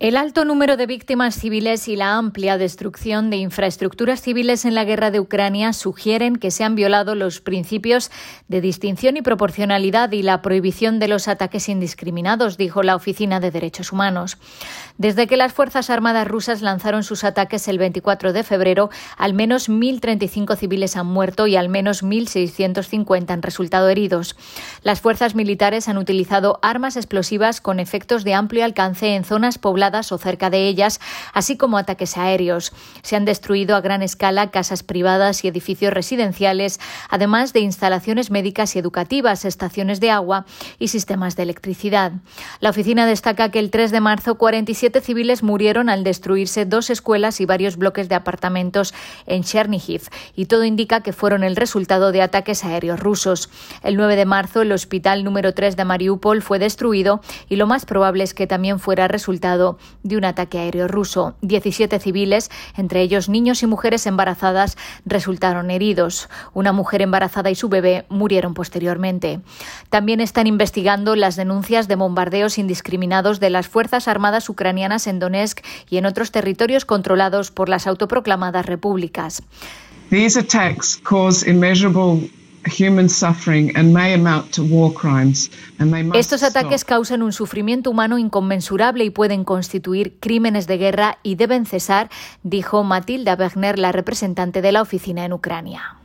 El alto número de víctimas civiles y la amplia destrucción de infraestructuras civiles en la guerra de Ucrania sugieren que se han violado los principios de distinción y proporcionalidad y la prohibición de los ataques indiscriminados, dijo la Oficina de Derechos Humanos. Desde que las Fuerzas Armadas rusas lanzaron sus ataques el 24 de febrero, al menos 1.035 civiles han muerto y al menos 1.650 han resultado heridos. Las fuerzas militares han utilizado armas explosivas con efectos de amplio alcance en zonas pobladas o cerca de ellas, así como ataques aéreos. Se han destruido a gran escala casas privadas y edificios residenciales, además de instalaciones médicas y educativas, estaciones de agua y sistemas de electricidad. La oficina destaca que el 3 de marzo 47 civiles murieron al destruirse dos escuelas y varios bloques de apartamentos en Chernihiv, y todo indica que fueron el resultado de ataques aéreos rusos. El 9 de marzo el hospital número 3 de Mariupol fue destruido y lo más probable es que también fuera resultado de un ataque aéreo ruso. 17 civiles, entre ellos niños y mujeres embarazadas, resultaron heridos. Una mujer embarazada y su bebé murieron posteriormente. También están investigando las denuncias de bombardeos indiscriminados de las Fuerzas Armadas ucranianas en Donetsk y en otros territorios controlados por las autoproclamadas repúblicas. These attacks cause immeasurable estos ataques causan un sufrimiento humano inconmensurable y pueden constituir crímenes de guerra y deben cesar, dijo Matilda Wegner, la representante de la oficina en Ucrania.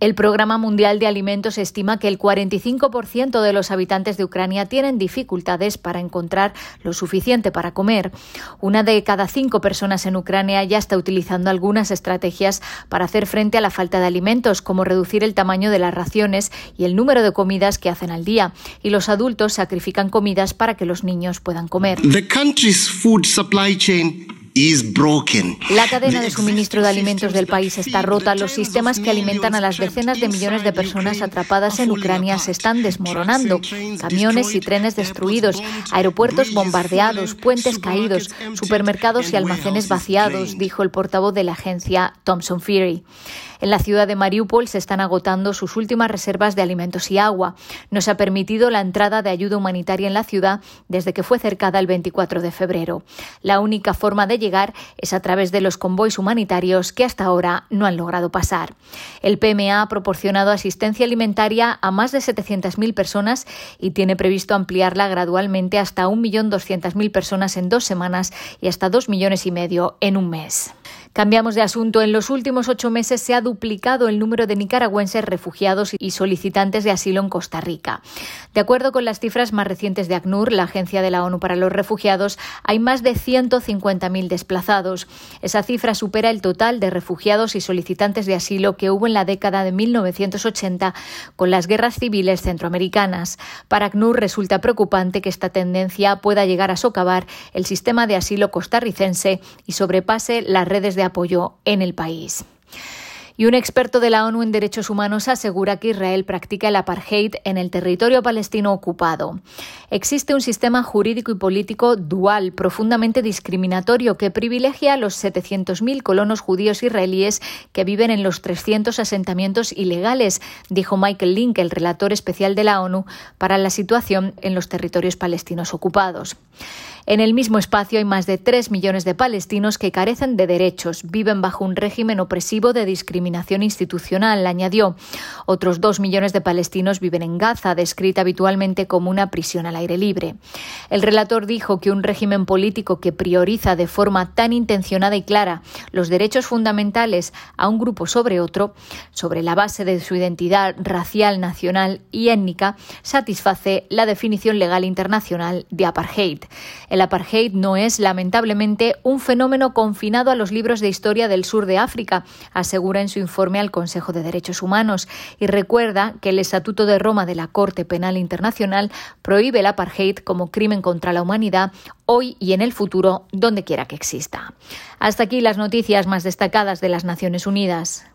El Programa Mundial de Alimentos estima que el 45% de los habitantes de Ucrania tienen dificultades para encontrar lo suficiente para comer. Una de cada cinco personas en Ucrania ya está utilizando algunas estrategias para hacer frente a la falta de alimentos, como reducir el tamaño de las raciones y el número de comidas que hacen al día. Y los adultos sacrifican comidas para que los niños puedan comer. La cadena de suministro de alimentos del país está rota. Los sistemas que alimentan a las decenas de millones de personas atrapadas en Ucrania se están desmoronando. Camiones y trenes destruidos, aeropuertos bombardeados, puentes caídos, supermercados y almacenes vaciados, dijo el portavoz de la agencia Thomson Fury. En la ciudad de Mariupol se están agotando sus últimas reservas de alimentos y agua. No se ha permitido la entrada de ayuda humanitaria en la ciudad desde que fue cercada el 24 de febrero. La única forma de llegar es a través de los convoys humanitarios que hasta ahora no han logrado pasar. El PMA ha proporcionado asistencia alimentaria a más de 700.000 personas y tiene previsto ampliarla gradualmente hasta 1.200.000 personas en dos semanas y hasta 2 millones y medio en un mes. Cambiamos de asunto. En los últimos ocho meses se ha duplicado el número de nicaragüenses refugiados y solicitantes de asilo en Costa Rica. De acuerdo con las cifras más recientes de ACNUR, la Agencia de la ONU para los Refugiados, hay más de 150.000 desplazados. Esa cifra supera el total de refugiados y solicitantes de asilo que hubo en la década de 1980 con las guerras civiles centroamericanas. Para ACNUR resulta preocupante que esta tendencia pueda llegar a socavar el sistema de asilo costarricense y sobrepase las redes de apoyo en el país. Y un experto de la ONU en Derechos Humanos asegura que Israel practica el apartheid en el territorio palestino ocupado. Existe un sistema jurídico y político dual, profundamente discriminatorio, que privilegia a los 700.000 colonos judíos israelíes que viven en los 300 asentamientos ilegales, dijo Michael Link, el relator especial de la ONU para la situación en los territorios palestinos ocupados. En el mismo espacio hay más de 3 millones de palestinos que carecen de derechos, viven bajo un régimen opresivo de discriminación institucional, añadió. Otros 2 millones de palestinos viven en Gaza, descrita habitualmente como una prisión al aire libre. El relator dijo que un régimen político que prioriza de forma tan intencionada y clara los derechos fundamentales a un grupo sobre otro, sobre la base de su identidad racial, nacional y étnica, satisface la definición legal internacional de apartheid. El apartheid no es, lamentablemente, un fenómeno confinado a los libros de historia del sur de África, asegura en su informe al Consejo de Derechos Humanos, y recuerda que el Estatuto de Roma de la Corte Penal Internacional prohíbe el apartheid como crimen contra la humanidad hoy y en el futuro, donde quiera que exista. Hasta aquí las noticias más destacadas de las Naciones Unidas.